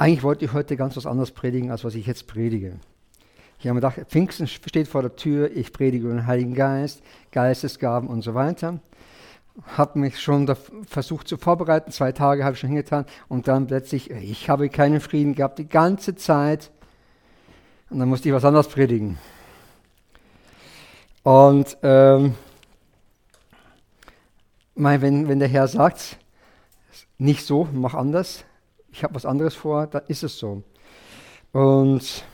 Eigentlich wollte ich heute ganz was anderes predigen, als was ich jetzt predige. Ich habe mir gedacht, Pfingsten steht vor der Tür, ich predige über den Heiligen Geist, Geistesgaben und so weiter. Habe mich schon versucht zu vorbereiten, zwei Tage habe ich schon hingetan und dann plötzlich, ich habe keinen Frieden gehabt die ganze Zeit. Und dann musste ich was anderes predigen. Und ähm, wenn, wenn der Herr sagt, nicht so, mach anders, ich habe was anderes vor, dann ist es so. Und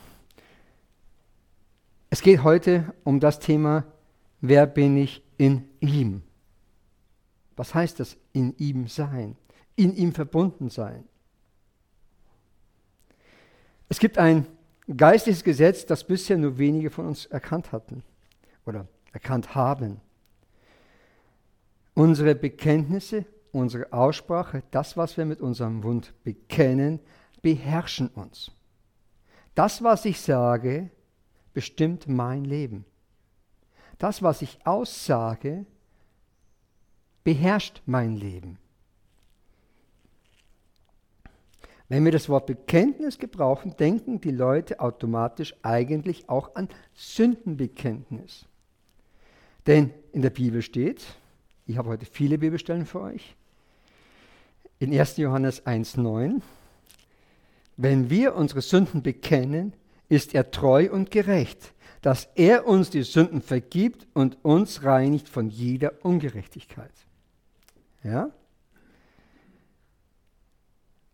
es geht heute um das Thema, wer bin ich in ihm? Was heißt das, in ihm sein? In ihm verbunden sein? Es gibt ein geistliches Gesetz, das bisher nur wenige von uns erkannt hatten oder erkannt haben. Unsere Bekenntnisse, unsere Aussprache, das, was wir mit unserem Mund bekennen, beherrschen uns. Das, was ich sage, bestimmt mein Leben. Das, was ich aussage, beherrscht mein Leben. Wenn wir das Wort Bekenntnis gebrauchen, denken die Leute automatisch eigentlich auch an Sündenbekenntnis. Denn in der Bibel steht, ich habe heute viele Bibelstellen für euch, in 1. Johannes 1.9, wenn wir unsere Sünden bekennen, ist er treu und gerecht, dass er uns die Sünden vergibt und uns reinigt von jeder Ungerechtigkeit. Ja?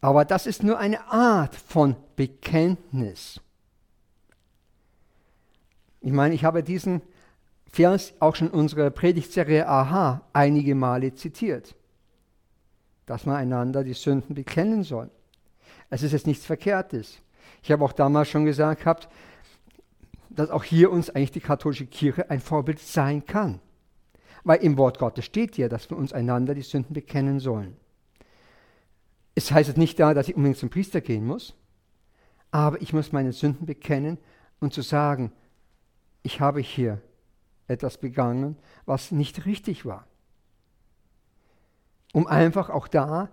Aber das ist nur eine Art von Bekenntnis. Ich meine, ich habe diesen Vers auch schon in unserer Predigtserie Aha einige Male zitiert, dass man einander die Sünden bekennen soll. Es ist jetzt nichts Verkehrtes. Ich habe auch damals schon gesagt gehabt, dass auch hier uns eigentlich die katholische Kirche ein Vorbild sein kann. Weil im Wort Gottes steht ja, dass wir uns einander die Sünden bekennen sollen. Es heißt jetzt nicht da, dass ich unbedingt zum Priester gehen muss, aber ich muss meine Sünden bekennen und zu sagen, ich habe hier etwas begangen, was nicht richtig war. Um einfach auch da,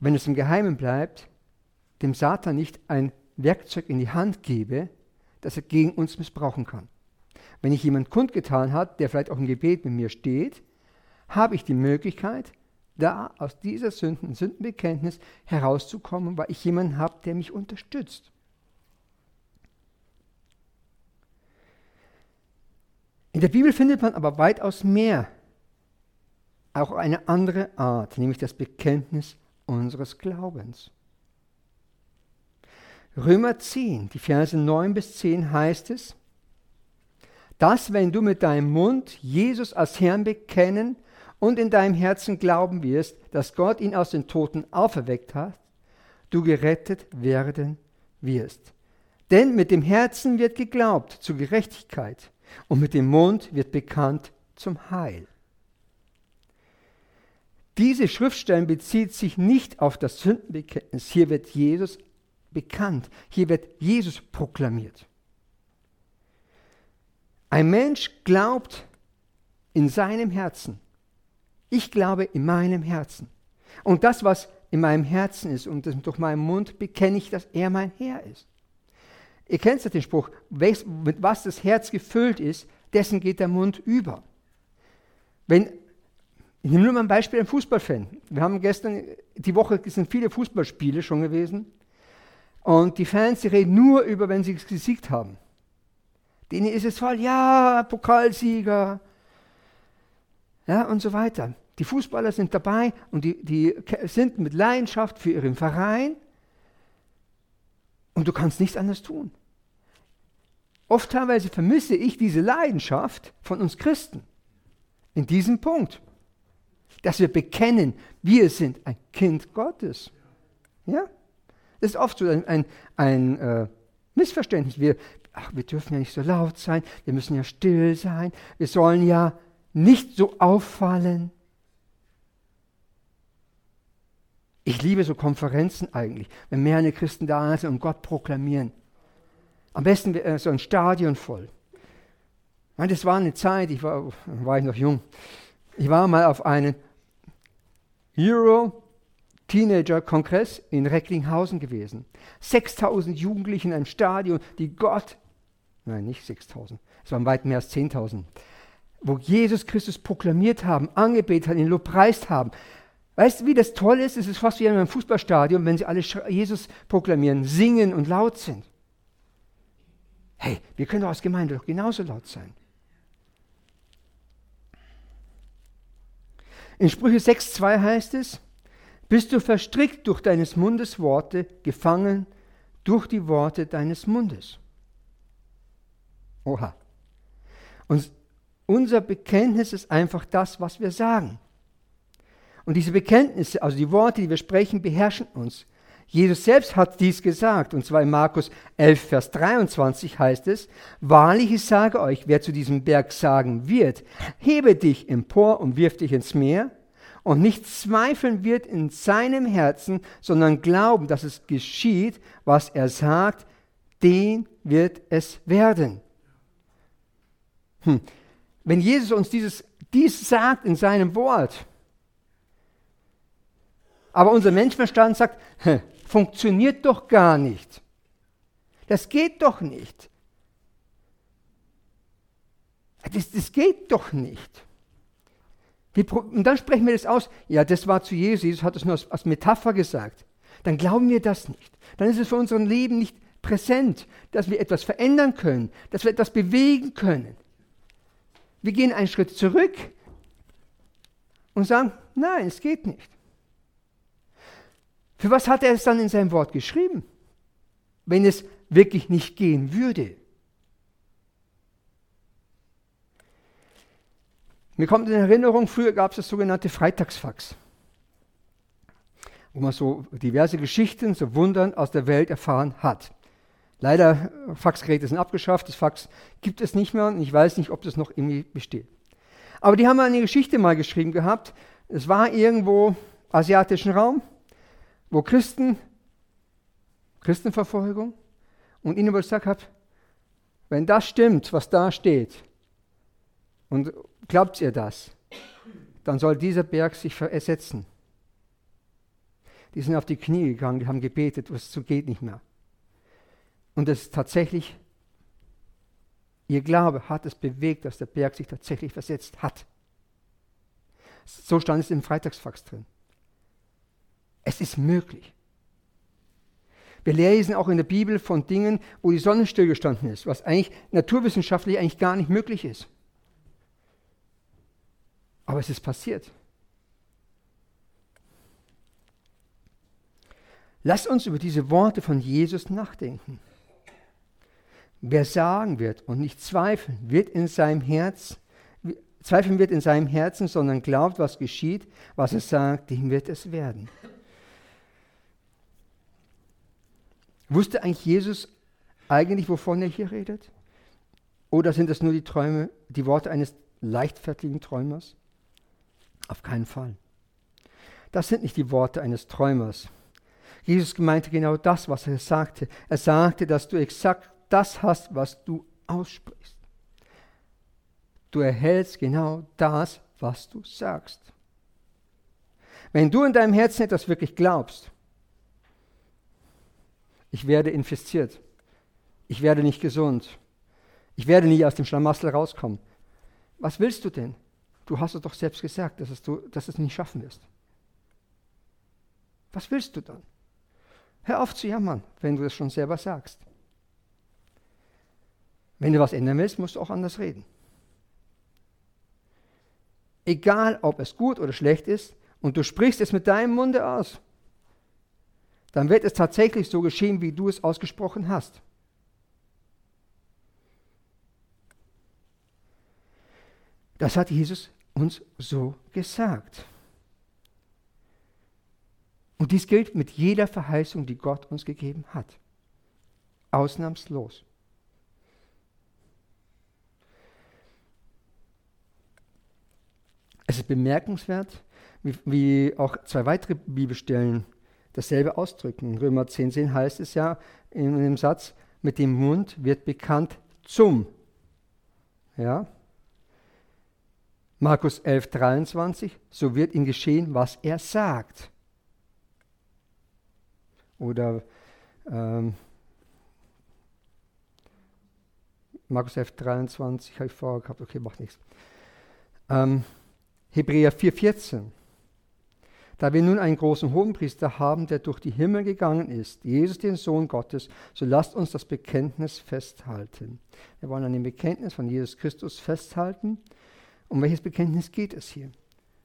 wenn es im Geheimen bleibt, dem Satan nicht ein Werkzeug in die Hand gebe, das er gegen uns missbrauchen kann. Wenn ich jemand kundgetan hat, der vielleicht auch im Gebet mit mir steht, habe ich die Möglichkeit, da aus dieser Sünden, Sündenbekenntnis herauszukommen, weil ich jemanden habe, der mich unterstützt. In der Bibel findet man aber weitaus mehr, auch eine andere Art, nämlich das Bekenntnis unseres Glaubens. Römer 10, die Verse 9 bis 10 heißt es, dass wenn du mit deinem Mund Jesus als Herrn bekennen und in deinem Herzen glauben wirst, dass Gott ihn aus den Toten auferweckt hat, du gerettet werden wirst. Denn mit dem Herzen wird geglaubt zur Gerechtigkeit und mit dem Mund wird bekannt zum Heil. Diese Schriftstellen bezieht sich nicht auf das Sündenbekenntnis. Hier wird Jesus bekannt. Hier wird Jesus proklamiert. Ein Mensch glaubt in seinem Herzen. Ich glaube in meinem Herzen. Und das, was in meinem Herzen ist und durch meinen Mund bekenne ich, dass er mein Herr ist. Ihr kennt ja den Spruch, mit was das Herz gefüllt ist, dessen geht der Mund über. Wenn, ich nehme nur mal ein Beispiel, ein Fußballfan. Wir haben gestern, die Woche sind viele Fußballspiele schon gewesen. Und die Fans, die reden nur über, wenn sie gesiegt haben. Denen ist es voll, ja, Pokalsieger, ja, und so weiter. Die Fußballer sind dabei und die, die sind mit Leidenschaft für ihren Verein und du kannst nichts anderes tun. Oft teilweise vermisse ich diese Leidenschaft von uns Christen in diesem Punkt, dass wir bekennen, wir sind ein Kind Gottes. Ja? Das ist oft so ein, ein, ein äh, Missverständnis. Wir, ach, wir dürfen ja nicht so laut sein, wir müssen ja still sein, wir sollen ja nicht so auffallen. Ich liebe so Konferenzen eigentlich, wenn mehrere Christen da sind und Gott proklamieren. Am besten äh, so ein Stadion voll. Das war eine Zeit, ich war, war ich noch jung. Ich war mal auf einen Euro Teenager-Kongress in Recklinghausen gewesen. 6000 Jugendliche in einem Stadion, die Gott, nein, nicht 6000, es waren weit mehr als 10.000, wo Jesus Christus proklamiert haben, angebetet haben, ihn lobpreist haben. Weißt du, wie das toll ist? Es ist fast wie in einem Fußballstadion, wenn sie alle Jesus proklamieren, singen und laut sind. Hey, wir können doch als Gemeinde doch genauso laut sein. In Sprüche 6,2 heißt es, bist du verstrickt durch deines Mundes Worte, gefangen durch die Worte deines Mundes. Oha. Und unser Bekenntnis ist einfach das, was wir sagen. Und diese Bekenntnisse, also die Worte, die wir sprechen, beherrschen uns. Jesus selbst hat dies gesagt, und zwar in Markus 11, Vers 23 heißt es, Wahrlich, ich sage euch, wer zu diesem Berg sagen wird, hebe dich empor und wirf dich ins Meer, und nicht zweifeln wird in seinem Herzen, sondern glauben, dass es geschieht, was er sagt, den wird es werden. Hm. Wenn Jesus uns dieses, dies sagt in seinem Wort, aber unser Menschenverstand sagt, funktioniert doch gar nicht. Das geht doch nicht. Das, das geht doch nicht. und dann sprechen wir das aus. Ja, das war zu Jesus. Jesus hat es nur als, als Metapher gesagt. Dann glauben wir das nicht. Dann ist es für unser Leben nicht präsent, dass wir etwas verändern können, dass wir etwas bewegen können. Wir gehen einen Schritt zurück und sagen, nein, es geht nicht. Für was hat er es dann in seinem Wort geschrieben, wenn es wirklich nicht gehen würde? Mir kommt in Erinnerung, früher gab es das sogenannte Freitagsfax, wo man so diverse Geschichten, so Wundern aus der Welt erfahren hat. Leider, Faxgeräte sind abgeschafft, das Fax gibt es nicht mehr und ich weiß nicht, ob das noch irgendwie besteht. Aber die haben eine Geschichte mal geschrieben gehabt. Es war irgendwo asiatischen Raum wo Christen, Christenverfolgung, und ihnen gesagt habe, wenn das stimmt, was da steht, und glaubt ihr das, dann soll dieser Berg sich ersetzen. Die sind auf die Knie gegangen, die haben gebetet, so geht nicht mehr. Und es tatsächlich, ihr Glaube hat es bewegt, dass der Berg sich tatsächlich versetzt hat. So stand es im Freitagsfax drin. Es ist möglich. Wir lesen auch in der Bibel von Dingen, wo die Sonne stillgestanden ist, was eigentlich naturwissenschaftlich eigentlich gar nicht möglich ist. Aber es ist passiert. Lass uns über diese Worte von Jesus nachdenken. Wer sagen wird und nicht zweifeln, wird in seinem Herz, zweifeln wird in seinem Herzen, sondern glaubt, was geschieht, was er sagt, dem wird es werden. Wusste eigentlich Jesus eigentlich, wovon er hier redet? Oder sind das nur die Träume, die Worte eines leichtfertigen Träumers? Auf keinen Fall. Das sind nicht die Worte eines Träumers. Jesus meinte genau das, was er sagte. Er sagte, dass du exakt das hast, was du aussprichst. Du erhältst genau das, was du sagst. Wenn du in deinem Herzen etwas wirklich glaubst, ich werde infiziert. Ich werde nicht gesund. Ich werde nie aus dem Schlamassel rauskommen. Was willst du denn? Du hast es doch selbst gesagt, dass, es du, dass es nicht schaffen wirst. Was willst du dann? Hör auf zu jammern, wenn du das schon selber sagst. Wenn du was ändern willst, musst du auch anders reden. Egal, ob es gut oder schlecht ist, und du sprichst es mit deinem Munde aus dann wird es tatsächlich so geschehen, wie du es ausgesprochen hast. Das hat Jesus uns so gesagt. Und dies gilt mit jeder Verheißung, die Gott uns gegeben hat. Ausnahmslos. Es ist bemerkenswert, wie, wie auch zwei weitere Bibelstellen dasselbe ausdrücken. Römer 10, 10 heißt es ja in dem Satz, mit dem Mund wird bekannt zum. Ja? Markus 11, 23, so wird ihm geschehen, was er sagt. Oder ähm, Markus 11, 23 habe ich vorher gehabt, okay, macht nichts. Ähm, Hebräer 4, 14. Da wir nun einen großen Hohenpriester haben, der durch die Himmel gegangen ist, Jesus, den Sohn Gottes, so lasst uns das Bekenntnis festhalten. Wir wollen an dem Bekenntnis von Jesus Christus festhalten. Um welches Bekenntnis geht es hier?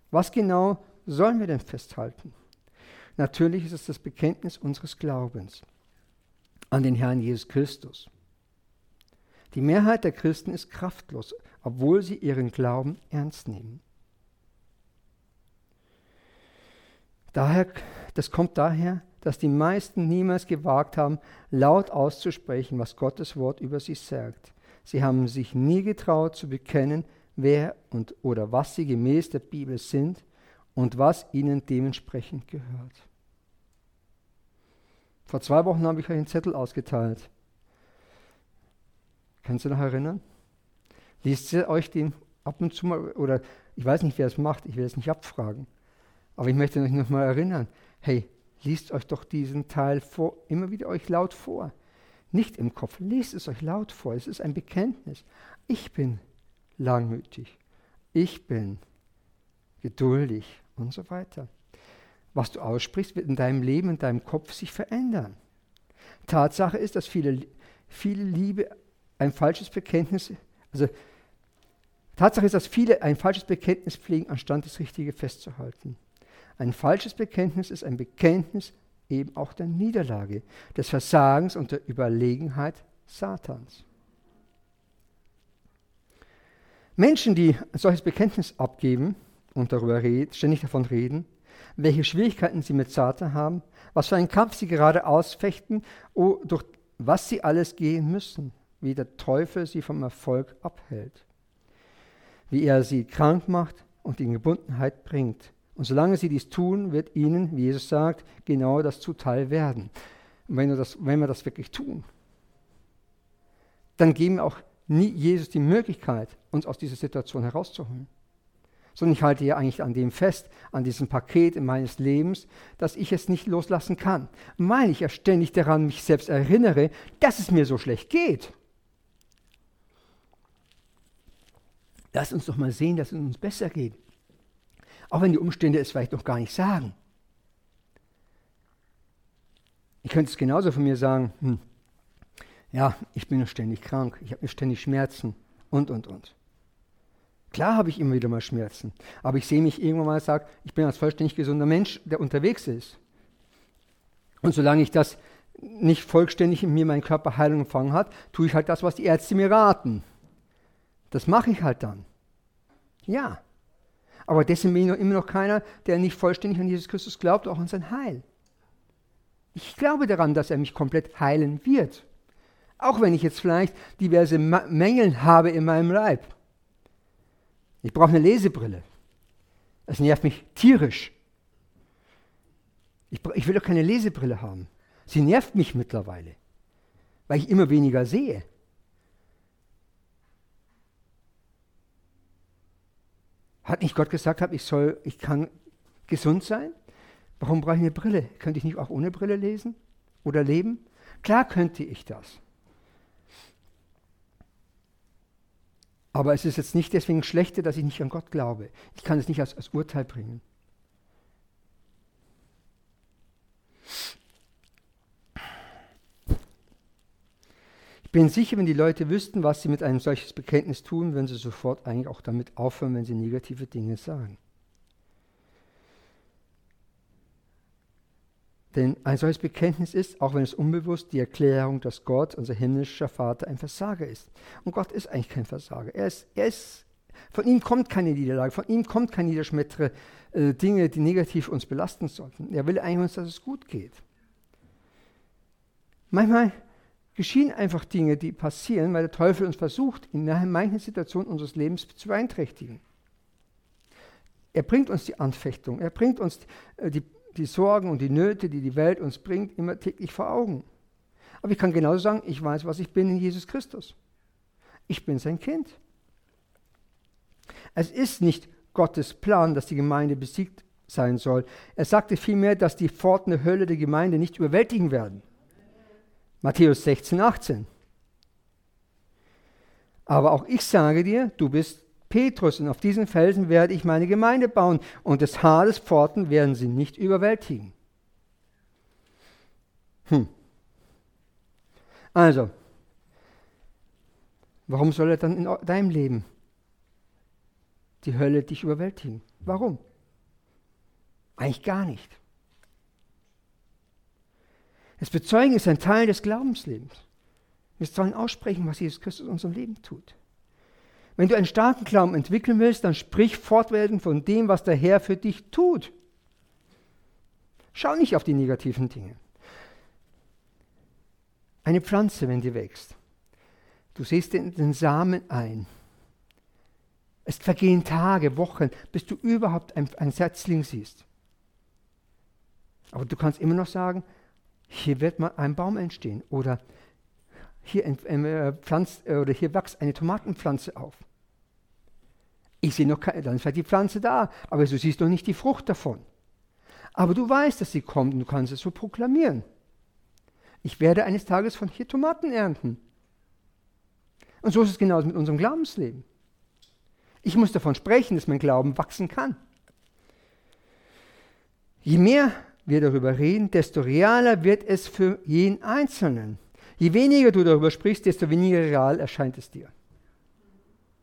Was genau sollen wir denn festhalten? Natürlich ist es das Bekenntnis unseres Glaubens an den Herrn Jesus Christus. Die Mehrheit der Christen ist kraftlos, obwohl sie ihren Glauben ernst nehmen. Daher, das kommt daher, dass die meisten niemals gewagt haben, laut auszusprechen, was Gottes Wort über sie sagt. Sie haben sich nie getraut zu bekennen, wer und oder was sie gemäß der Bibel sind und was ihnen dementsprechend gehört. Vor zwei Wochen habe ich euch einen Zettel ausgeteilt. Kannst du noch erinnern? Liest ihr euch den ab und zu mal, oder ich weiß nicht, wer es macht, ich will es nicht abfragen. Aber ich möchte euch noch mal erinnern, hey, liest euch doch diesen Teil vor, immer wieder euch laut vor. Nicht im Kopf, lest es euch laut vor. Es ist ein Bekenntnis. Ich bin langmütig. Ich bin geduldig und so weiter. Was du aussprichst, wird in deinem Leben, in deinem Kopf sich verändern. Tatsache ist, dass viele, viele Liebe ein falsches Bekenntnis, also Tatsache ist, dass viele ein falsches Bekenntnis pflegen, anstatt das Richtige festzuhalten. Ein falsches Bekenntnis ist ein Bekenntnis eben auch der Niederlage, des Versagens und der Überlegenheit Satans. Menschen, die ein solches Bekenntnis abgeben und darüber reden, ständig davon reden, welche Schwierigkeiten sie mit Satan haben, was für einen Kampf sie gerade ausfechten, durch was sie alles gehen müssen, wie der Teufel sie vom Erfolg abhält, wie er sie krank macht und in Gebundenheit bringt. Und solange sie dies tun, wird ihnen, wie Jesus sagt, genau das zuteil werden. Und wenn wir das, wenn wir das wirklich tun, dann geben wir auch nie Jesus die Möglichkeit, uns aus dieser Situation herauszuholen. Sondern ich halte ja eigentlich an dem fest, an diesem Paket in meines Lebens, dass ich es nicht loslassen kann, weil ich ja ständig daran mich selbst erinnere, dass es mir so schlecht geht. Lass uns doch mal sehen, dass es uns besser geht. Auch wenn die Umstände es vielleicht noch gar nicht sagen. Ich könnte es genauso von mir sagen, hm, ja, ich bin ständig krank, ich habe ständig Schmerzen und, und, und. Klar habe ich immer wieder mal Schmerzen, aber ich sehe mich irgendwann mal und sage, ich bin als vollständig gesunder Mensch, der unterwegs ist. Und solange ich das nicht vollständig in mir meinen Körper Heilung empfangen hat, tue ich halt das, was die Ärzte mir raten. Das mache ich halt dann. Ja. Aber dessen bin ich noch immer noch keiner, der nicht vollständig an Jesus Christus glaubt, auch an sein Heil. Ich glaube daran, dass er mich komplett heilen wird. Auch wenn ich jetzt vielleicht diverse Mängel habe in meinem Leib. Ich brauche eine Lesebrille. Das nervt mich tierisch. Ich, ich will doch keine Lesebrille haben. Sie nervt mich mittlerweile, weil ich immer weniger sehe. Hat nicht Gott gesagt, ich soll, ich kann gesund sein? Warum brauche ich eine Brille? Könnte ich nicht auch ohne Brille lesen oder leben? Klar könnte ich das. Aber es ist jetzt nicht deswegen schlechter, dass ich nicht an Gott glaube. Ich kann es nicht als, als Urteil bringen. Ich bin sicher, wenn die Leute wüssten, was sie mit einem solches Bekenntnis tun, würden sie sofort eigentlich auch damit aufhören, wenn sie negative Dinge sagen. Denn ein solches Bekenntnis ist, auch wenn es unbewusst, die Erklärung, dass Gott, unser himmlischer Vater, ein Versager ist. Und Gott ist eigentlich kein Versager. Er ist, er ist, von ihm kommt keine Niederlage, von ihm kommt keine niederschmettere äh, Dinge, die negativ uns belasten sollten. Er will eigentlich uns, dass es gut geht. Manchmal geschehen einfach Dinge, die passieren, weil der Teufel uns versucht, in manchen Situationen unseres Lebens zu beeinträchtigen. Er bringt uns die Anfechtung, er bringt uns äh, die die Sorgen und die Nöte, die die Welt uns bringt, immer täglich vor Augen. Aber ich kann genauso sagen, ich weiß, was ich bin in Jesus Christus. Ich bin sein Kind. Es ist nicht Gottes Plan, dass die Gemeinde besiegt sein soll. Er sagte vielmehr, dass die Pforten der Hölle der Gemeinde nicht überwältigen werden. Matthäus 16, 18. Aber auch ich sage dir, du bist Petrus und auf diesen Felsen werde ich meine Gemeinde bauen und des Hades Pforten werden sie nicht überwältigen. Hm. Also, warum soll er dann in deinem Leben die Hölle dich überwältigen? Warum? Eigentlich gar nicht. Das Bezeugen ist ein Teil des Glaubenslebens. Wir sollen aussprechen, was Jesus Christus in unserem Leben tut. Wenn du einen starken Glauben entwickeln willst, dann sprich fortwährend von dem, was der Herr für dich tut. Schau nicht auf die negativen Dinge. Eine Pflanze, wenn die wächst, du siehst den, den Samen ein. Es vergehen Tage, Wochen, bis du überhaupt ein, ein Setzling siehst. Aber du kannst immer noch sagen, hier wird mal ein Baum entstehen oder hier, äh, pflanzt, äh, oder hier wächst eine Tomatenpflanze auf. Ich sehe noch keine, dann ist vielleicht die Pflanze da, aber du siehst noch nicht die Frucht davon. Aber du weißt, dass sie kommt und du kannst es so proklamieren. Ich werde eines Tages von hier Tomaten ernten. Und so ist es genauso mit unserem Glaubensleben. Ich muss davon sprechen, dass mein Glauben wachsen kann. Je mehr wir darüber reden, desto realer wird es für jeden Einzelnen. Je weniger du darüber sprichst, desto weniger real erscheint es dir.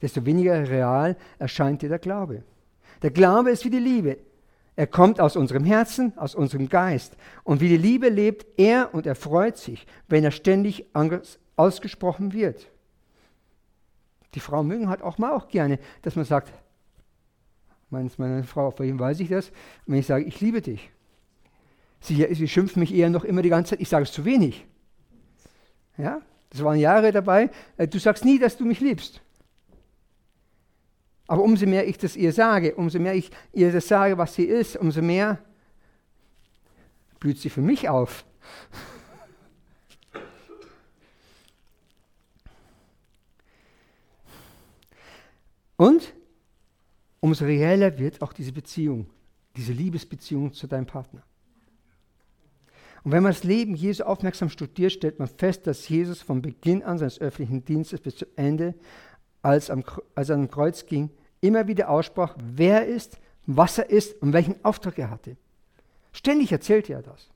Desto weniger real erscheint dir der Glaube. Der Glaube ist wie die Liebe. Er kommt aus unserem Herzen, aus unserem Geist. Und wie die Liebe lebt er und er freut sich, wenn er ständig ausgesprochen wird. Die Frauen mögen halt auch mal auch gerne, dass man sagt, meine, Frau, vor ihm weiß ich das, wenn ich sage, ich liebe dich. Sie, sie schimpft mich eher noch immer die ganze Zeit, ich sage es zu wenig. Ja, das waren Jahre dabei. Äh, du sagst nie, dass du mich liebst. Aber umso mehr ich das ihr sage, umso mehr ich ihr das sage, was sie ist, umso mehr blüht sie für mich auf. Und umso reeller wird auch diese Beziehung, diese Liebesbeziehung zu deinem Partner. Und wenn man das Leben Jesu aufmerksam studiert, stellt man fest, dass Jesus von Beginn an seines öffentlichen Dienstes bis zu Ende, als, am, als er am Kreuz ging, immer wieder aussprach, wer er ist, was er ist und welchen Auftrag er hatte. Ständig erzählte er das.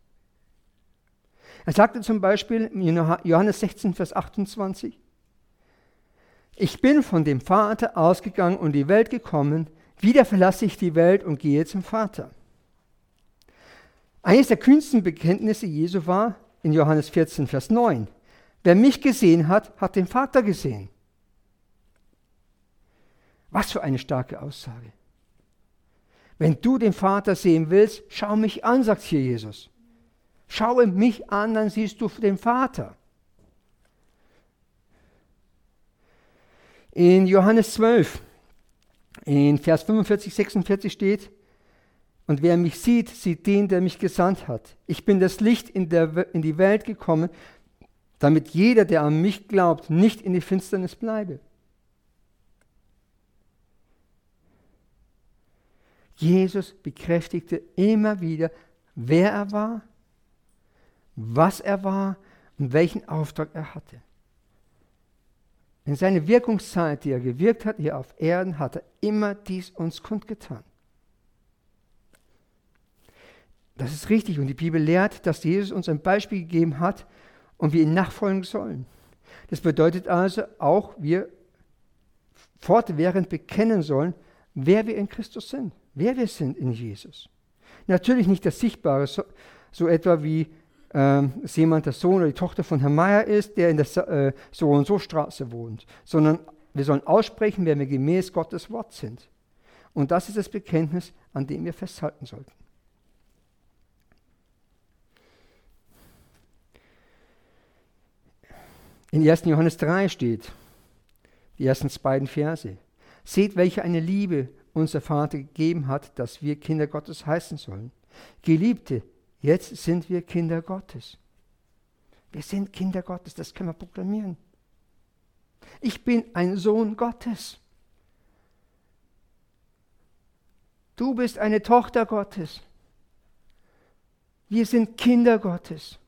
Er sagte zum Beispiel in Johannes 16, Vers 28, ich bin von dem Vater ausgegangen und die Welt gekommen, wieder verlasse ich die Welt und gehe zum Vater. Eines der kühnsten Bekenntnisse Jesu war in Johannes 14, Vers 9. Wer mich gesehen hat, hat den Vater gesehen. Was für eine starke Aussage. Wenn du den Vater sehen willst, schau mich an, sagt hier Jesus. Schaue mich an, dann siehst du den Vater. In Johannes 12, in Vers 45, 46 steht, und wer mich sieht, sieht den, der mich gesandt hat. Ich bin das Licht in, der, in die Welt gekommen, damit jeder, der an mich glaubt, nicht in die Finsternis bleibe. Jesus bekräftigte immer wieder, wer er war, was er war und welchen Auftrag er hatte. In seiner Wirkungszeit, die er gewirkt hat hier auf Erden, hat er immer dies uns kundgetan. Das ist richtig und die Bibel lehrt, dass Jesus uns ein Beispiel gegeben hat und wir ihn nachfolgen sollen. Das bedeutet also auch, wir fortwährend bekennen sollen, wer wir in Christus sind, wer wir sind in Jesus. Natürlich nicht das Sichtbare, so, so etwa wie ähm, jemand der Sohn oder die Tochter von Herrn Meier ist, der in der äh, so und so Straße wohnt, sondern wir sollen aussprechen, wer wir gemäß Gottes Wort sind. Und das ist das Bekenntnis, an dem wir festhalten sollten. In 1. Johannes 3 steht, die ersten beiden Verse, seht, welche eine Liebe unser Vater gegeben hat, dass wir Kinder Gottes heißen sollen. Geliebte, jetzt sind wir Kinder Gottes. Wir sind Kinder Gottes, das können wir proklamieren. Ich bin ein Sohn Gottes. Du bist eine Tochter Gottes. Wir sind Kinder Gottes.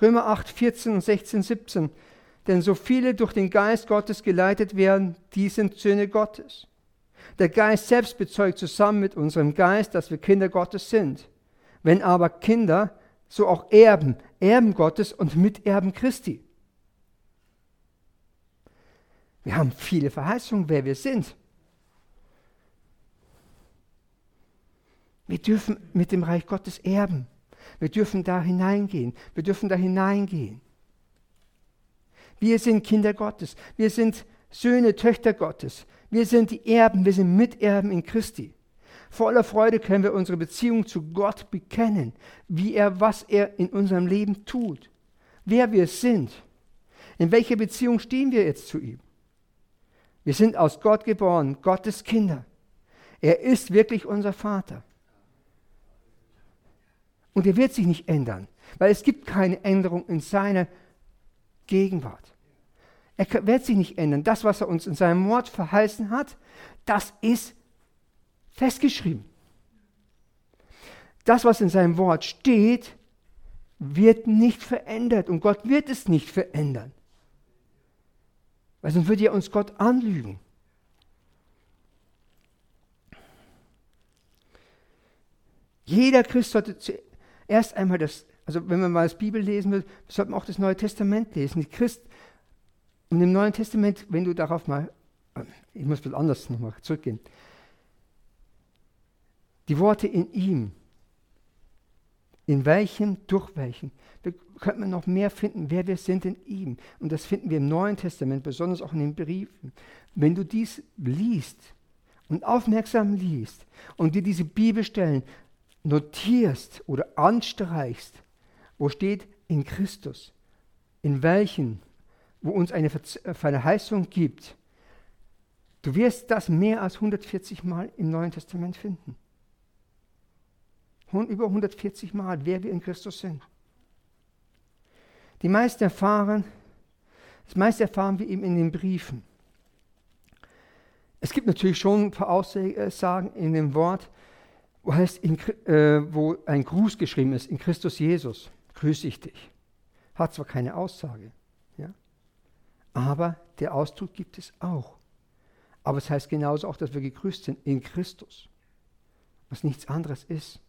Römer 8, 14 und 16, 17. Denn so viele durch den Geist Gottes geleitet werden, die sind Söhne Gottes. Der Geist selbst bezeugt zusammen mit unserem Geist, dass wir Kinder Gottes sind. Wenn aber Kinder, so auch Erben, Erben Gottes und Miterben Christi. Wir haben viele Verheißungen, wer wir sind. Wir dürfen mit dem Reich Gottes erben. Wir dürfen da hineingehen. Wir dürfen da hineingehen. Wir sind Kinder Gottes. Wir sind Söhne, Töchter Gottes. Wir sind die Erben. Wir sind Miterben in Christi. Voller Freude können wir unsere Beziehung zu Gott bekennen, wie er, was er in unserem Leben tut, wer wir sind. In welcher Beziehung stehen wir jetzt zu ihm? Wir sind aus Gott geboren, Gottes Kinder. Er ist wirklich unser Vater. Und er wird sich nicht ändern, weil es gibt keine Änderung in seiner Gegenwart. Er wird sich nicht ändern. Das, was er uns in seinem Wort verheißen hat, das ist festgeschrieben. Das, was in seinem Wort steht, wird nicht verändert und Gott wird es nicht verändern. Weil sonst würde ja uns Gott anlügen. Jeder Christ sollte zuerst einmal das, also wenn man mal das Bibel lesen will, sollte man auch das Neue Testament lesen. Die Christ, und im Neuen Testament, wenn du darauf mal, ich muss bisschen anders nochmal zurückgehen, die Worte in ihm, in welchem, durch welchen, da könnte man noch mehr finden, wer wir sind in ihm. Und das finden wir im Neuen Testament, besonders auch in den Briefen. Wenn du dies liest und aufmerksam liest und dir diese Bibelstellen notierst oder anstreichst, wo steht in Christus, in welchen, wo uns eine äh, Verheißung gibt, du wirst das mehr als 140 Mal im Neuen Testament finden. Über 140 Mal, wer wir in Christus sind. Die meisten erfahren, das meiste erfahren wir eben in den Briefen. Es gibt natürlich schon ein paar Aussagen in dem Wort, wo, heißt in, äh, wo ein Gruß geschrieben ist, in Christus Jesus, grüße ich dich. Hat zwar keine Aussage, ja, aber der Ausdruck gibt es auch. Aber es heißt genauso auch, dass wir gegrüßt sind in Christus, was nichts anderes ist.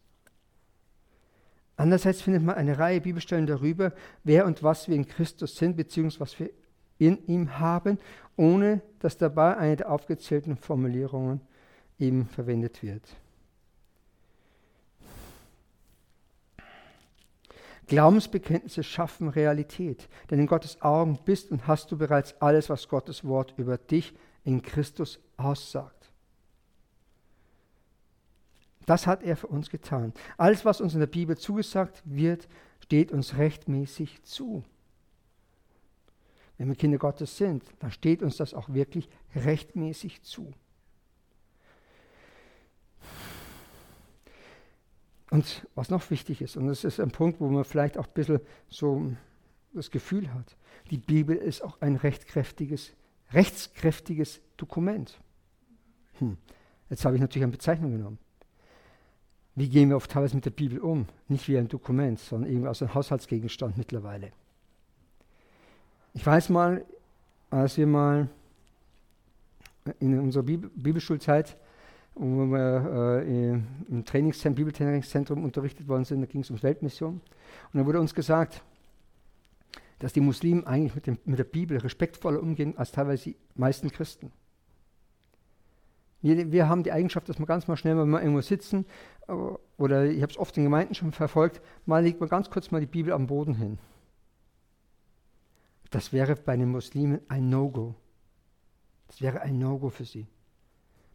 Andererseits findet man eine Reihe Bibelstellen darüber, wer und was wir in Christus sind, beziehungsweise was wir in ihm haben, ohne dass dabei eine der aufgezählten Formulierungen eben verwendet wird. Glaubensbekenntnisse schaffen Realität, denn in Gottes Augen bist und hast du bereits alles, was Gottes Wort über dich in Christus aussagt. Das hat er für uns getan. Alles, was uns in der Bibel zugesagt wird, steht uns rechtmäßig zu. Wenn wir Kinder Gottes sind, dann steht uns das auch wirklich rechtmäßig zu. Und was noch wichtig ist, und das ist ein Punkt, wo man vielleicht auch ein bisschen so das Gefühl hat, die Bibel ist auch ein rechtskräftiges, rechtskräftiges Dokument. Hm. Jetzt habe ich natürlich eine Bezeichnung genommen wie gehen wir oft teilweise mit der Bibel um? Nicht wie ein Dokument, sondern irgendwie als ein Haushaltsgegenstand mittlerweile. Ich weiß mal, als wir mal in unserer Bibel Bibelschulzeit, wo wir äh, im Trainingszentrum, Bibeltrainingszentrum unterrichtet worden sind, da ging es ums Weltmission. Und da wurde uns gesagt, dass die Muslimen eigentlich mit, dem, mit der Bibel respektvoller umgehen als teilweise die meisten Christen. Wir, wir, haben die Eigenschaft, dass wir ganz mal schnell, wenn wir irgendwo sitzen, äh, oder ich habe es oft in Gemeinden schon verfolgt, mal legt man ganz kurz mal die Bibel am Boden hin. Das wäre bei den Muslimen ein No-Go. Das wäre ein No-Go für sie.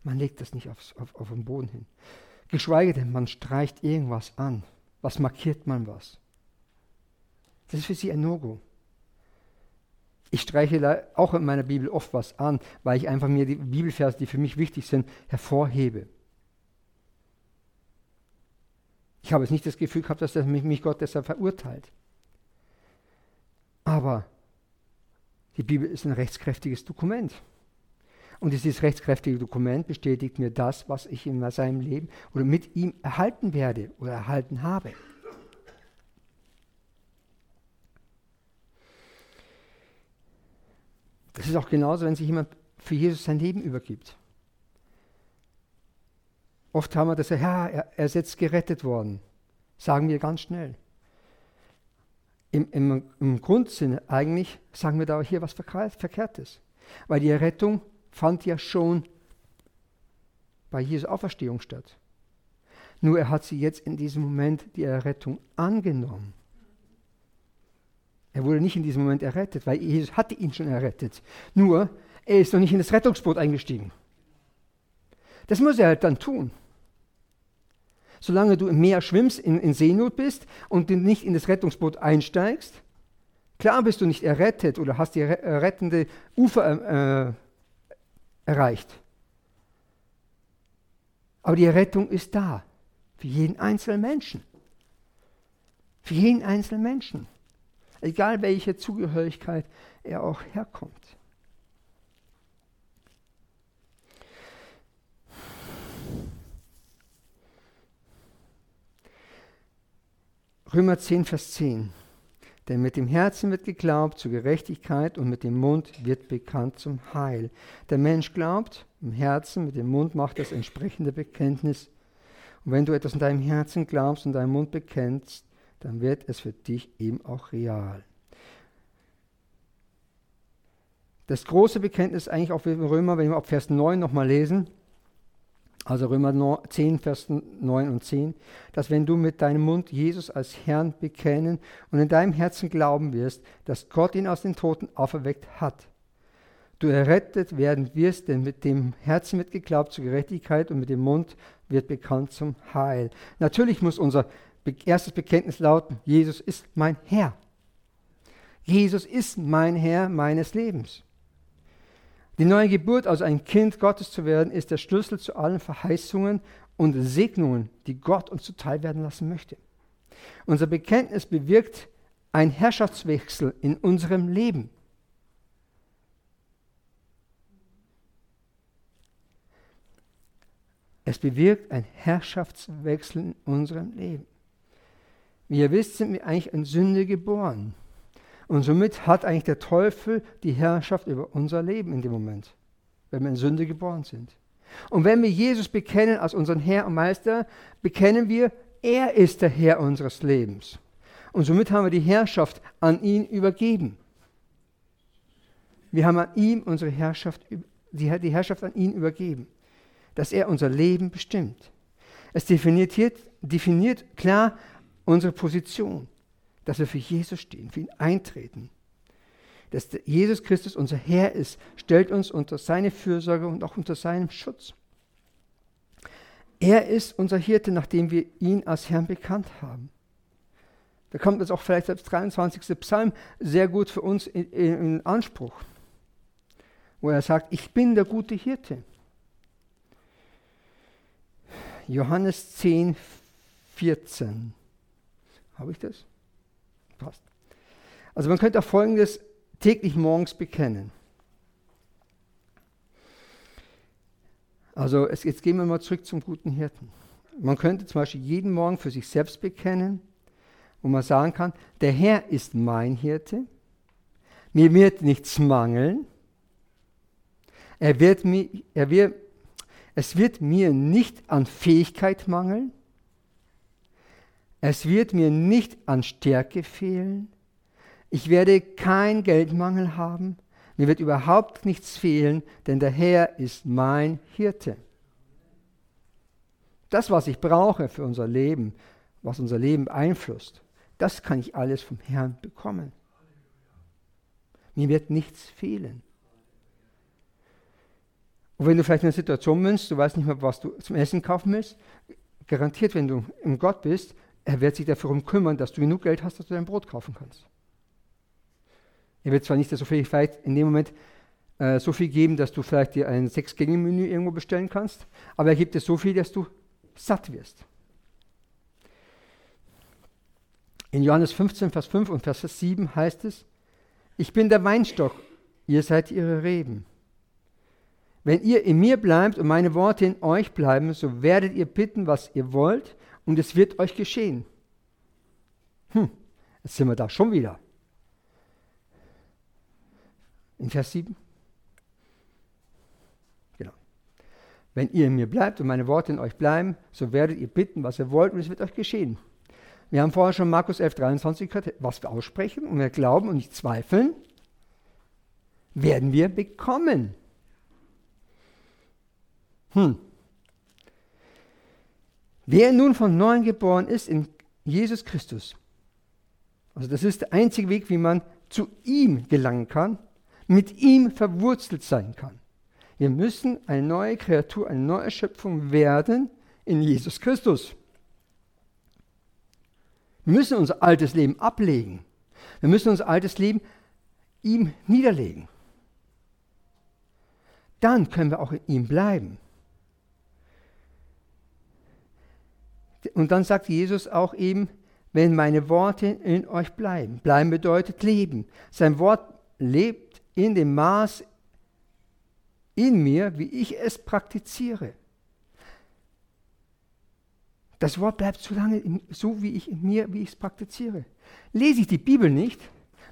Man legt das nicht aufs, auf, auf den Boden hin. Geschweige denn, man streicht irgendwas an. Was markiert man was? Das ist für sie ein No-Go. Ich streiche auch in meiner Bibel oft was an, weil ich einfach mir die Bibelverse, die für mich wichtig sind, hervorhebe. Ich habe jetzt nicht das Gefühl gehabt, dass mich Gott deshalb verurteilt. Aber die Bibel ist ein rechtskräftiges Dokument. Und dieses rechtskräftige Dokument bestätigt mir das, was ich in seinem Leben oder mit ihm erhalten werde oder erhalten habe. Das ist auch genauso, wenn sich jemand für Jesus sein Leben übergibt. Oft haben wir das, ja, er, er ist jetzt gerettet worden. Sagen wir ganz schnell. Im, im, Im Grundsinn eigentlich sagen wir da hier was Verkehrtes. Weil die Errettung fand ja schon bei Jesu Auferstehung statt. Nur er hat sie jetzt in diesem Moment die Errettung angenommen. Er wurde nicht in diesem Moment errettet, weil Jesus hatte ihn schon errettet. Nur, er ist noch nicht in das Rettungsboot eingestiegen. Das muss er halt dann tun solange du im Meer schwimmst, in, in Seenot bist und nicht in das Rettungsboot einsteigst. Klar bist du nicht errettet oder hast die rettende Ufer äh, erreicht. Aber die Errettung ist da. Für jeden einzelnen Menschen. Für jeden einzelnen Menschen. Egal welche Zugehörigkeit er auch herkommt. Römer 10, Vers 10. Denn mit dem Herzen wird geglaubt zur Gerechtigkeit und mit dem Mund wird bekannt zum Heil. Der Mensch glaubt im Herzen, mit dem Mund macht das entsprechende Bekenntnis. Und wenn du etwas in deinem Herzen glaubst und deinem Mund bekennst, dann wird es für dich eben auch real. Das große Bekenntnis eigentlich auch in Römer, wenn wir ab Vers 9 nochmal lesen, also Römer 10, Vers 9 und 10, dass wenn du mit deinem Mund Jesus als Herrn bekennen und in deinem Herzen glauben wirst, dass Gott ihn aus den Toten auferweckt hat, du errettet werden wirst, denn mit dem Herzen wird geglaubt zur Gerechtigkeit und mit dem Mund wird bekannt zum Heil. Natürlich muss unser erstes Bekenntnis lauten, Jesus ist mein Herr. Jesus ist mein Herr meines Lebens. Die neue Geburt, also ein Kind Gottes zu werden, ist der Schlüssel zu allen Verheißungen und Segnungen, die Gott uns zuteil werden lassen möchte. Unser Bekenntnis bewirkt einen Herrschaftswechsel in unserem Leben. Es bewirkt einen Herrschaftswechsel in unserem Leben. Wie ihr wisst, sind wir eigentlich in Sünde geboren. Und somit hat eigentlich der Teufel die Herrschaft über unser Leben in dem Moment, wenn wir in Sünde geboren sind. Und wenn wir Jesus bekennen als unseren Herr und Meister, bekennen wir, er ist der Herr unseres Lebens. Und somit haben wir die Herrschaft an ihn übergeben. Wir haben an ihm unsere Herrschaft, die Herrschaft an ihn übergeben, dass er unser Leben bestimmt. Es definiert, definiert klar unsere Position dass wir für Jesus stehen, für ihn eintreten. Dass Jesus Christus unser Herr ist, stellt uns unter seine Fürsorge und auch unter seinem Schutz. Er ist unser Hirte, nachdem wir ihn als Herrn bekannt haben. Da kommt jetzt auch vielleicht das 23. Psalm sehr gut für uns in, in Anspruch, wo er sagt, ich bin der gute Hirte. Johannes 10, 14. Habe ich das? Passt. Also man könnte auch Folgendes täglich morgens bekennen. Also es, jetzt gehen wir mal zurück zum guten Hirten. Man könnte zum Beispiel jeden Morgen für sich selbst bekennen, wo man sagen kann, der Herr ist mein Hirte, mir wird nichts mangeln, er wird mir, er wird, es wird mir nicht an Fähigkeit mangeln, es wird mir nicht an Stärke fehlen. Ich werde keinen Geldmangel haben. Mir wird überhaupt nichts fehlen, denn der Herr ist mein Hirte. Das, was ich brauche für unser Leben, was unser Leben beeinflusst, das kann ich alles vom Herrn bekommen. Mir wird nichts fehlen. Und wenn du vielleicht in einer Situation bist, du weißt nicht mehr, was du zum Essen kaufen willst, garantiert, wenn du im Gott bist, er wird sich darum kümmern, dass du genug Geld hast, dass du dein Brot kaufen kannst. Er wird zwar nicht so viel, vielleicht in dem Moment äh, so viel geben, dass du vielleicht dir ein Sechs-Gänge-Menü irgendwo bestellen kannst, aber er gibt dir so viel, dass du satt wirst. In Johannes 15, Vers 5 und Vers 7 heißt es, ich bin der Weinstock, ihr seid ihre Reben. Wenn ihr in mir bleibt und meine Worte in euch bleiben, so werdet ihr bitten, was ihr wollt, und es wird euch geschehen. Hm, jetzt sind wir da schon wieder. In Vers 7. Genau. Wenn ihr in mir bleibt und meine Worte in euch bleiben, so werdet ihr bitten, was ihr wollt, und es wird euch geschehen. Wir haben vorher schon Markus 11, 23 gehört, was wir aussprechen und wir glauben und nicht zweifeln, werden wir bekommen. Hm. Wer nun von neuem geboren ist in Jesus Christus, also das ist der einzige Weg, wie man zu ihm gelangen kann, mit ihm verwurzelt sein kann. Wir müssen eine neue Kreatur, eine neue Schöpfung werden in Jesus Christus. Wir müssen unser altes Leben ablegen. Wir müssen unser altes Leben ihm niederlegen. Dann können wir auch in ihm bleiben. Und dann sagt Jesus auch eben, wenn meine Worte in euch bleiben. Bleiben bedeutet leben. Sein Wort lebt in dem Maß in mir, wie ich es praktiziere. Das Wort bleibt so lange in, so wie ich in mir, wie ich es praktiziere. Lese ich die Bibel nicht,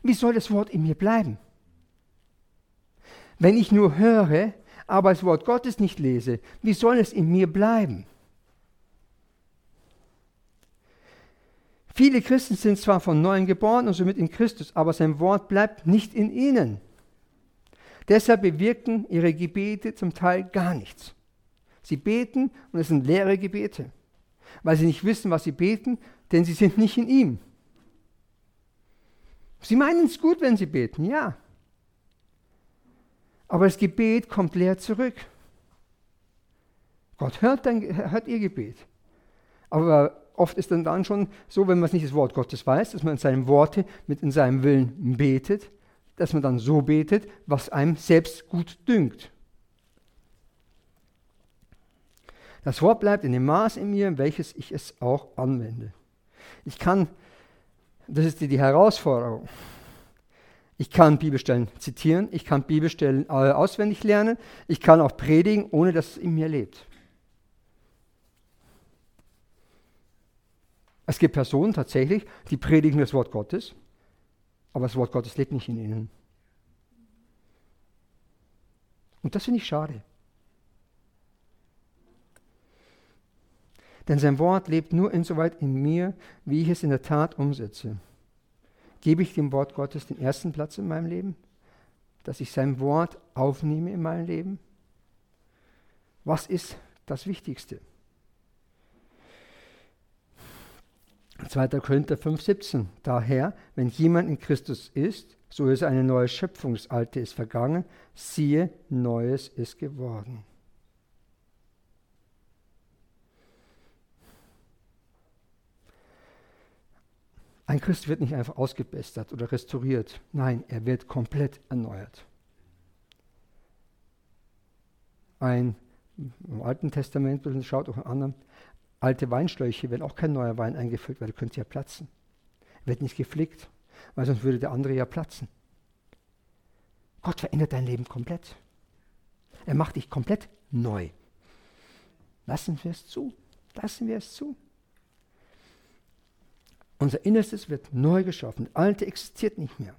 wie soll das Wort in mir bleiben? Wenn ich nur höre, aber das Wort Gottes nicht lese, wie soll es in mir bleiben? Viele Christen sind zwar von neuem geboren und somit in Christus, aber sein Wort bleibt nicht in ihnen. Deshalb bewirken ihre Gebete zum Teil gar nichts. Sie beten und es sind leere Gebete, weil sie nicht wissen, was sie beten, denn sie sind nicht in ihm. Sie meinen es gut, wenn sie beten, ja. Aber das Gebet kommt leer zurück. Gott hört, dein, hört ihr Gebet. Aber oft ist dann, dann schon so, wenn man nicht das Wort Gottes weiß, dass man in seinen Worte mit in seinem Willen betet, dass man dann so betet, was einem selbst gut dünkt. Das Wort bleibt in dem Maß in mir, welches ich es auch anwende. Ich kann, das ist die, die Herausforderung, ich kann Bibelstellen zitieren, ich kann Bibelstellen äh, auswendig lernen, ich kann auch predigen, ohne dass es in mir lebt. Es gibt Personen tatsächlich, die predigen das Wort Gottes, aber das Wort Gottes lebt nicht in ihnen. Und das finde ich schade. Denn sein Wort lebt nur insoweit in mir, wie ich es in der Tat umsetze. Gebe ich dem Wort Gottes den ersten Platz in meinem Leben? Dass ich sein Wort aufnehme in meinem Leben? Was ist das Wichtigste? 2. Korinther 5,17. Daher, wenn jemand in Christus ist, so ist eine neue Schöpfung, das Alte ist vergangen, siehe, Neues ist geworden. Ein Christ wird nicht einfach ausgebessert oder restauriert. Nein, er wird komplett erneuert. Ein im Alten Testament, schaut auch an anderen, alte Weinschläuche, wenn auch kein neuer Wein eingefüllt wird, könnte ja platzen. Wird nicht geflickt, weil sonst würde der andere ja platzen. Gott verändert dein Leben komplett. Er macht dich komplett neu. Lassen wir es zu. Lassen wir es zu. Unser Innerstes wird neu geschaffen. Das Alte existiert nicht mehr.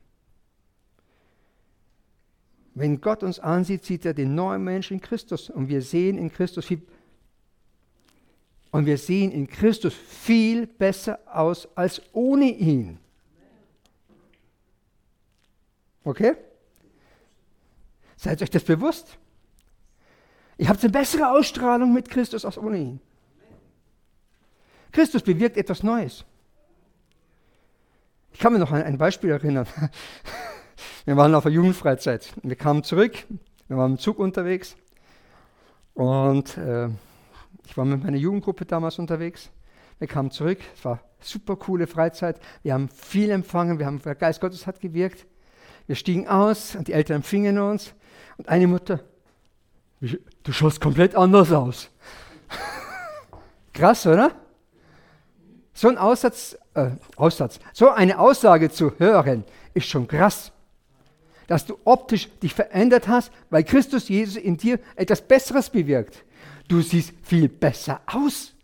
Wenn Gott uns ansieht, sieht er den neuen Menschen in Christus und wir sehen in Christus viel und wir sehen in Christus viel besser aus als ohne ihn. Okay? Seid euch das bewusst? Ihr habt eine bessere Ausstrahlung mit Christus als ohne ihn. Christus bewirkt etwas Neues. Ich kann mir noch an ein Beispiel erinnern. Wir waren auf der Jugendfreizeit. Wir kamen zurück, wir waren im Zug unterwegs und äh, ich war mit meiner Jugendgruppe damals unterwegs. Wir kamen zurück, es war super coole Freizeit. Wir haben viel empfangen, wir haben, der Geist Gottes hat gewirkt. Wir stiegen aus und die Eltern empfingen uns. Und eine Mutter, du schaust komplett anders aus. Krass, oder? So ein Aussatz, äh, Aussatz, so eine Aussage zu hören, ist schon krass. dass du optisch dich verändert hast, weil Christus Jesus in dir etwas Besseres bewirkt. Du siehst viel besser aus.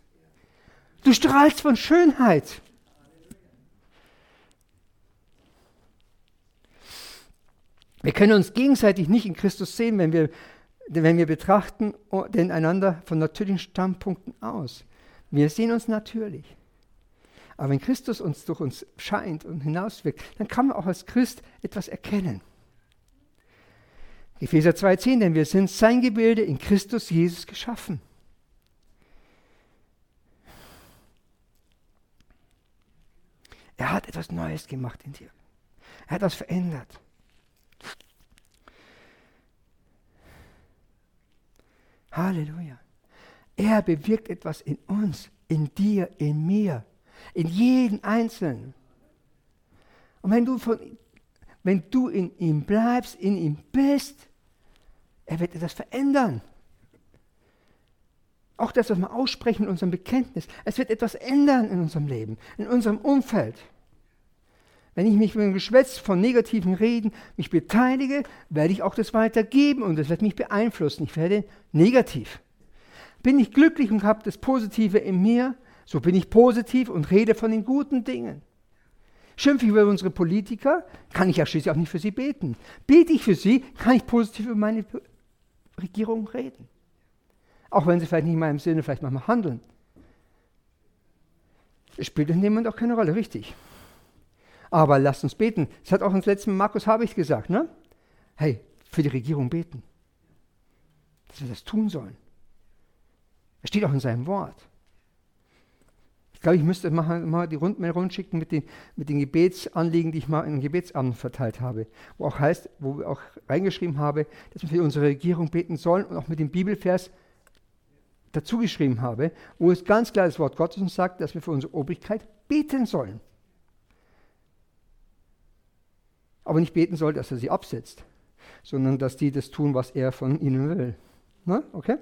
Du strahlst von Schönheit. Wir können uns gegenseitig nicht in Christus sehen, wenn wir, wenn wir betrachten den einander von natürlichen Standpunkten aus. Wir sehen uns natürlich. Aber wenn Christus uns durch uns scheint und hinauswirkt, dann kann man auch als Christ etwas erkennen. Epheser 2,10, denn wir sind sein Gebilde in Christus Jesus geschaffen. Er hat etwas Neues gemacht in dir. Er hat das verändert. Halleluja. Er bewirkt etwas in uns, in dir, in mir, in jedem Einzelnen. Und wenn du, von, wenn du in ihm bleibst, in ihm bist, er wird etwas verändern. Auch das, was wir aussprechen in unserem Bekenntnis, es wird etwas ändern in unserem Leben, in unserem Umfeld. Wenn ich mich mit dem Geschwätz von negativen Reden mich beteilige, werde ich auch das weitergeben und das wird mich beeinflussen. Ich werde negativ. Bin ich glücklich und habe das Positive in mir, so bin ich positiv und rede von den guten Dingen. Schimpfe ich über unsere Politiker, kann ich ja schließlich auch nicht für sie beten. Bete ich für sie, kann ich positiv über meine Regierung reden. Auch wenn sie vielleicht nicht in meinem Sinne vielleicht manchmal handeln. Es spielt in dem Moment auch keine Rolle, richtig. Aber lasst uns beten. Das hat auch uns letzten Markus Habicht gesagt, ne? Hey, für die Regierung beten. Dass wir das tun sollen. Es steht auch in seinem Wort. Ich glaube, ich müsste mal, mal die Rundmail rundschicken mit den, mit den Gebetsanliegen, die ich mal in den Gebetsamt verteilt habe. Wo auch heißt, wo wir auch reingeschrieben habe, dass wir für unsere Regierung beten sollen und auch mit dem Bibelvers dazu geschrieben habe, wo es ganz klar das Wort Gottes uns sagt, dass wir für unsere Obrigkeit beten sollen. aber nicht beten soll, dass er sie absetzt, sondern dass die das tun, was er von ihnen will. Na, okay?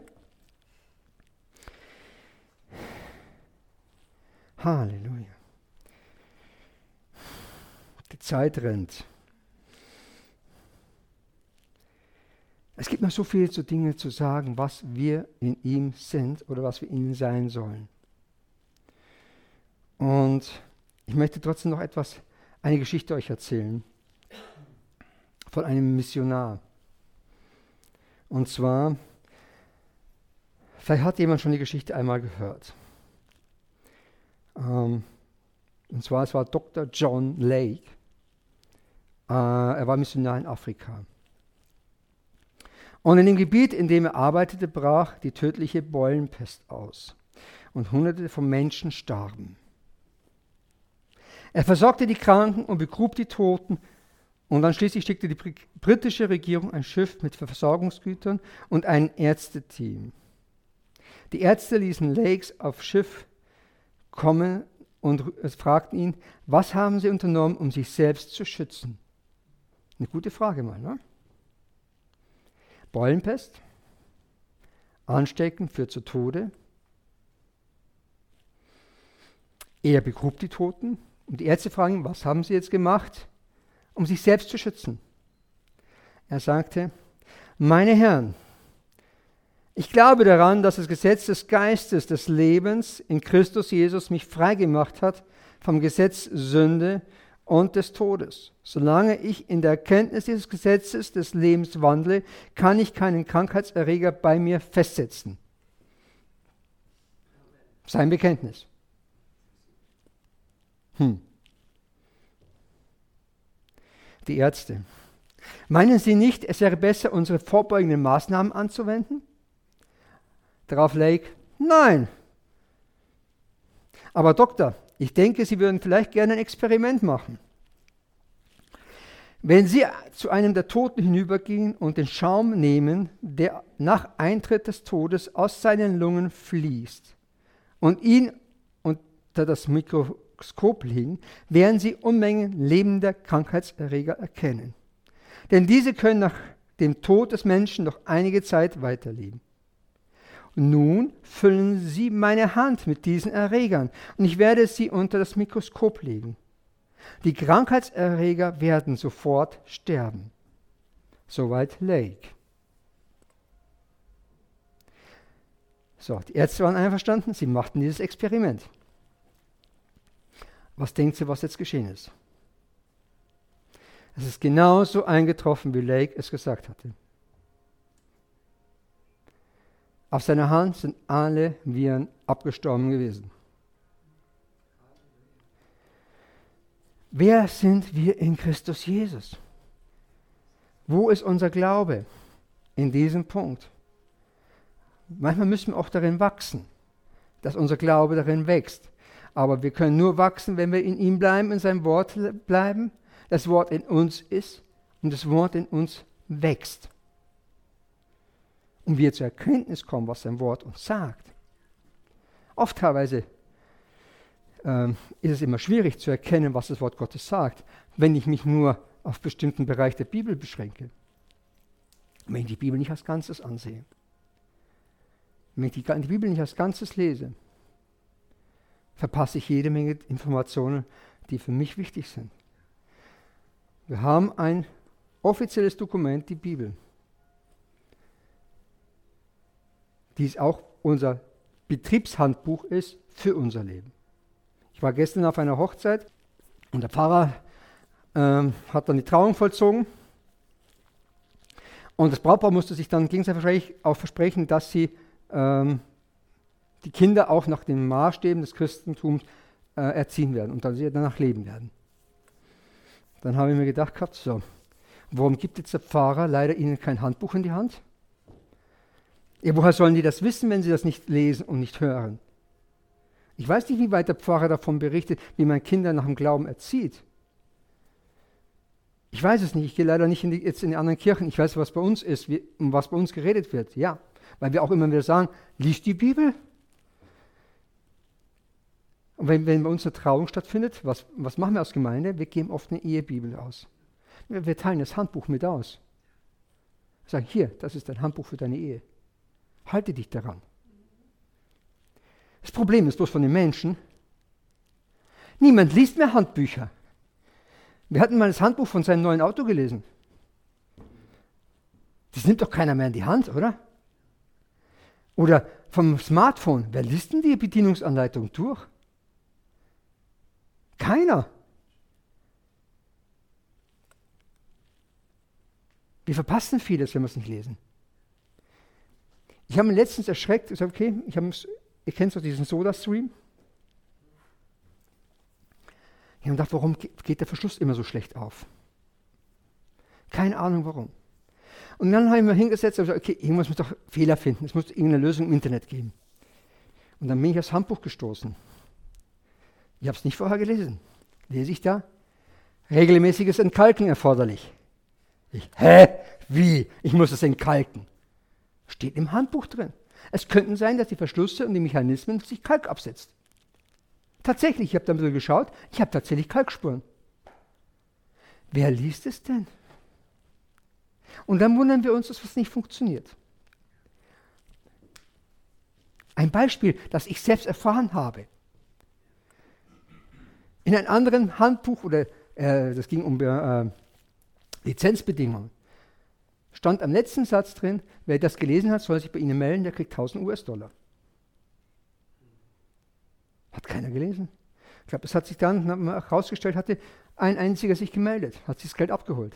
Halleluja. Die Zeit rennt. Es gibt noch so viele zu Dinge zu sagen, was wir in ihm sind oder was wir in ihm sein sollen. Und ich möchte trotzdem noch etwas, eine Geschichte euch erzählen von einem Missionar. Und zwar, vielleicht hat jemand schon die Geschichte einmal gehört. Ähm, und zwar, es war Dr. John Lake. Äh, er war Missionar in Afrika. Und in dem Gebiet, in dem er arbeitete, brach die tödliche Beulenpest aus. Und hunderte von Menschen starben. Er versorgte die Kranken und begrub die Toten und dann schließlich schickte die britische Regierung ein Schiff mit Versorgungsgütern und ein Ärzteteam. Die Ärzte ließen Lakes auf Schiff kommen und fragten ihn, was haben sie unternommen, um sich selbst zu schützen? Eine gute Frage mal, ne? Beulenpest, Anstecken führt zu Tode. Er begrub die Toten und die Ärzte fragen was haben sie jetzt gemacht? um sich selbst zu schützen. Er sagte, meine Herren, ich glaube daran, dass das Gesetz des Geistes des Lebens in Christus Jesus mich freigemacht hat vom Gesetz Sünde und des Todes. Solange ich in der Erkenntnis dieses Gesetzes des Lebens wandle, kann ich keinen Krankheitserreger bei mir festsetzen. Sein Bekenntnis. Hm die Ärzte. Meinen Sie nicht, es wäre besser, unsere vorbeugenden Maßnahmen anzuwenden? Darauf Lake, nein. Aber Doktor, ich denke, Sie würden vielleicht gerne ein Experiment machen. Wenn Sie zu einem der Toten hinübergehen und den Schaum nehmen, der nach Eintritt des Todes aus seinen Lungen fließt, und ihn unter das Mikro Mikroskop liegen, werden Sie Unmengen lebender Krankheitserreger erkennen. Denn diese können nach dem Tod des Menschen noch einige Zeit weiterleben. Nun füllen Sie meine Hand mit diesen Erregern und ich werde sie unter das Mikroskop legen. Die Krankheitserreger werden sofort sterben. Soweit Lake. So, die Ärzte waren einverstanden, sie machten dieses Experiment. Was denkt ihr, was jetzt geschehen ist? Es ist genauso eingetroffen, wie Lake es gesagt hatte. Auf seiner Hand sind alle Viren abgestorben gewesen. Wer sind wir in Christus Jesus? Wo ist unser Glaube in diesem Punkt? Manchmal müssen wir auch darin wachsen, dass unser Glaube darin wächst. Aber wir können nur wachsen, wenn wir in ihm bleiben, in seinem Wort bleiben, das Wort in uns ist und das Wort in uns wächst. Und wir zur Erkenntnis kommen, was sein Wort uns sagt. Oft teilweise ähm, ist es immer schwierig zu erkennen, was das Wort Gottes sagt, wenn ich mich nur auf bestimmten Bereich der Bibel beschränke. Wenn ich die Bibel nicht als Ganzes ansehe. Wenn ich die, die Bibel nicht als Ganzes lese, verpasse ich jede Menge Informationen, die für mich wichtig sind. Wir haben ein offizielles Dokument, die Bibel. Die ist auch unser Betriebshandbuch ist für unser Leben. Ich war gestern auf einer Hochzeit und der Pfarrer ähm, hat dann die Trauung vollzogen. Und das Brautpaar musste sich dann gegenseitig auch versprechen, dass sie ähm, die Kinder auch nach den Maßstäben des Christentums äh, erziehen werden und dass sie danach leben werden. Dann habe ich mir gedacht gehabt, so, warum gibt jetzt der Pfarrer leider ihnen kein Handbuch in die Hand? Ja, woher sollen die das wissen, wenn sie das nicht lesen und nicht hören? Ich weiß nicht, wie weit der Pfarrer davon berichtet, wie man Kinder nach dem Glauben erzieht. Ich weiß es nicht. Ich gehe leider nicht in die, jetzt in die anderen Kirchen. Ich weiß, was bei uns ist, wie, um was bei uns geredet wird. Ja, weil wir auch immer wieder sagen, liest die Bibel. Und wenn, wenn bei uns eine Trauung stattfindet, was, was machen wir als Gemeinde? Wir geben oft eine Ehebibel aus. Wir, wir teilen das Handbuch mit aus. Wir sagen, hier, das ist ein Handbuch für deine Ehe. Halte dich daran. Das Problem ist bloß von den Menschen. Niemand liest mehr Handbücher. Wir hatten mal das Handbuch von seinem neuen Auto gelesen. Das nimmt doch keiner mehr in die Hand, oder? Oder vom Smartphone. Wer liest denn die Bedienungsanleitung durch? Keiner. Wir verpassen vieles, wenn wir es nicht lesen. Ich habe mich letztens erschreckt, ich sage, okay, ich habe Ihr kennt doch diesen Soda-Stream? Ich habe gedacht, warum geht der Verschluss immer so schlecht auf? Keine Ahnung warum. Und dann habe ich mir hingesetzt und gesagt, okay, irgendwas muss doch Fehler finden. Es muss irgendeine Lösung im Internet geben. Und dann bin ich aufs Handbuch gestoßen. Ich habe es nicht vorher gelesen. Lese ich da? Regelmäßiges Entkalken erforderlich. Ich, hä? Wie? Ich muss es entkalken. Steht im Handbuch drin. Es könnte sein, dass die Verschlüsse und die Mechanismen sich Kalk absetzt. Tatsächlich, ich habe da ein bisschen geschaut, ich habe tatsächlich Kalkspuren. Wer liest es denn? Und dann wundern wir uns, dass was nicht funktioniert. Ein Beispiel, das ich selbst erfahren habe. In einem anderen Handbuch, oder äh, das ging um äh, Lizenzbedingungen, stand am letzten Satz drin, wer das gelesen hat, soll sich bei Ihnen melden, der kriegt 1000 US-Dollar. Hat keiner gelesen. Ich glaube, es hat sich dann herausgestellt, hatte ein einziger sich gemeldet, hat sich das Geld abgeholt.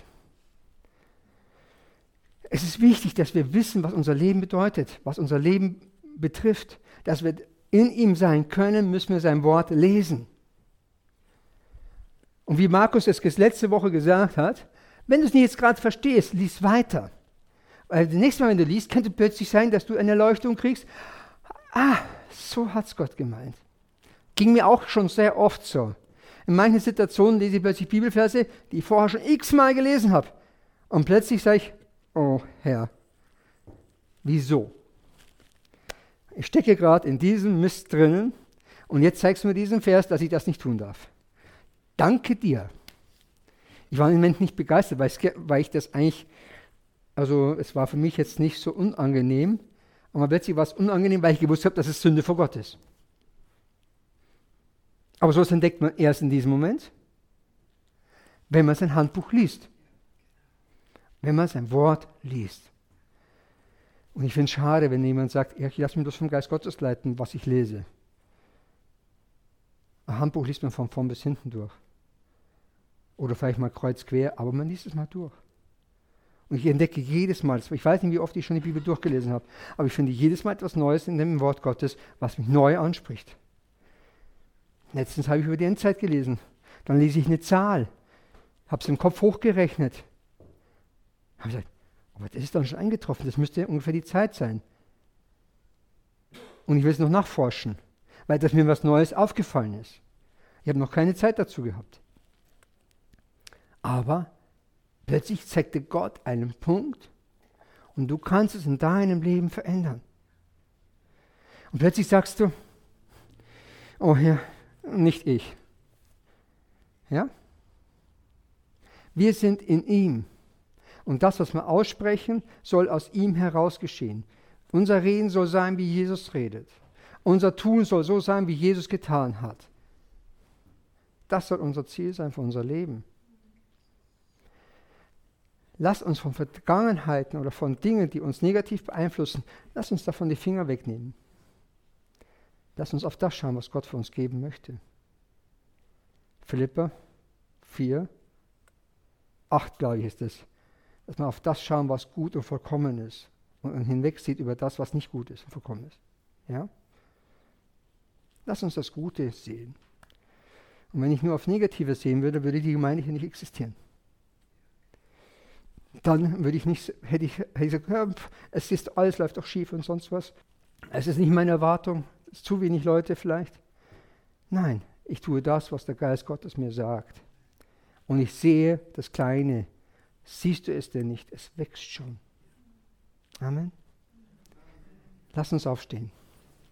Es ist wichtig, dass wir wissen, was unser Leben bedeutet, was unser Leben betrifft. Dass wir in ihm sein können, müssen wir sein Wort lesen. Und wie Markus es letzte Woche gesagt hat, wenn du es nicht jetzt gerade verstehst, lies weiter. Weil das nächste Mal, wenn du liest, könnte plötzlich sein, dass du eine Erleuchtung kriegst. Ah, so hat es Gott gemeint. Ging mir auch schon sehr oft so. In manchen Situationen lese ich plötzlich Bibelverse, die ich vorher schon x-mal gelesen habe. Und plötzlich sage ich, oh Herr, wieso? Ich stecke gerade in diesem Mist drinnen und jetzt zeigst du mir diesen Vers, dass ich das nicht tun darf. Danke dir. Ich war im Moment nicht begeistert, weil, weil ich das eigentlich, also es war für mich jetzt nicht so unangenehm, aber plötzlich war es unangenehm, weil ich gewusst habe, dass es Sünde vor Gott ist. Aber sowas entdeckt man erst in diesem Moment, wenn man sein Handbuch liest. wenn man sein Wort liest. Und ich finde es schade, wenn jemand sagt, ich lasse mich das vom Geist Gottes leiten, was ich lese. Ein Handbuch liest man von vorn bis hinten durch. Oder vielleicht mal kreuz quer, aber man liest es mal durch. Und ich entdecke jedes Mal, ich weiß nicht, wie oft ich schon die Bibel durchgelesen habe, aber ich finde jedes Mal etwas Neues in dem Wort Gottes, was mich neu anspricht. Letztens habe ich über die Endzeit gelesen. Dann lese ich eine Zahl, habe es im Kopf hochgerechnet. Habe gesagt, aber das ist dann schon eingetroffen, das müsste ungefähr die Zeit sein. Und ich will es noch nachforschen, weil das mir was Neues aufgefallen ist. Ich habe noch keine Zeit dazu gehabt. Aber plötzlich zeigte Gott einen Punkt und du kannst es in deinem Leben verändern. Und plötzlich sagst du, oh Herr, nicht ich. Ja? Wir sind in ihm. Und das, was wir aussprechen, soll aus ihm heraus geschehen. Unser Reden soll sein, wie Jesus redet. Unser Tun soll so sein, wie Jesus getan hat. Das soll unser Ziel sein für unser Leben. Lass uns von Vergangenheiten oder von Dingen, die uns negativ beeinflussen, lass uns davon die Finger wegnehmen. Lass uns auf das schauen, was Gott für uns geben möchte. Philippa 4, 8, glaube ich, ist es. Dass man auf das schauen, was gut und vollkommen ist. Und hinwegsieht über das, was nicht gut ist und vollkommen ist. Ja? Lass uns das Gute sehen. Und wenn ich nur auf Negative sehen würde, würde die Gemeinde hier nicht existieren. Dann würde ich nicht, hätte ich, hätte ich gesagt, es ist, alles läuft doch schief und sonst was. Es ist nicht meine Erwartung, es ist zu wenig Leute vielleicht. Nein, ich tue das, was der Geist Gottes mir sagt. Und ich sehe das Kleine. Siehst du es denn nicht? Es wächst schon. Amen. Lass uns aufstehen.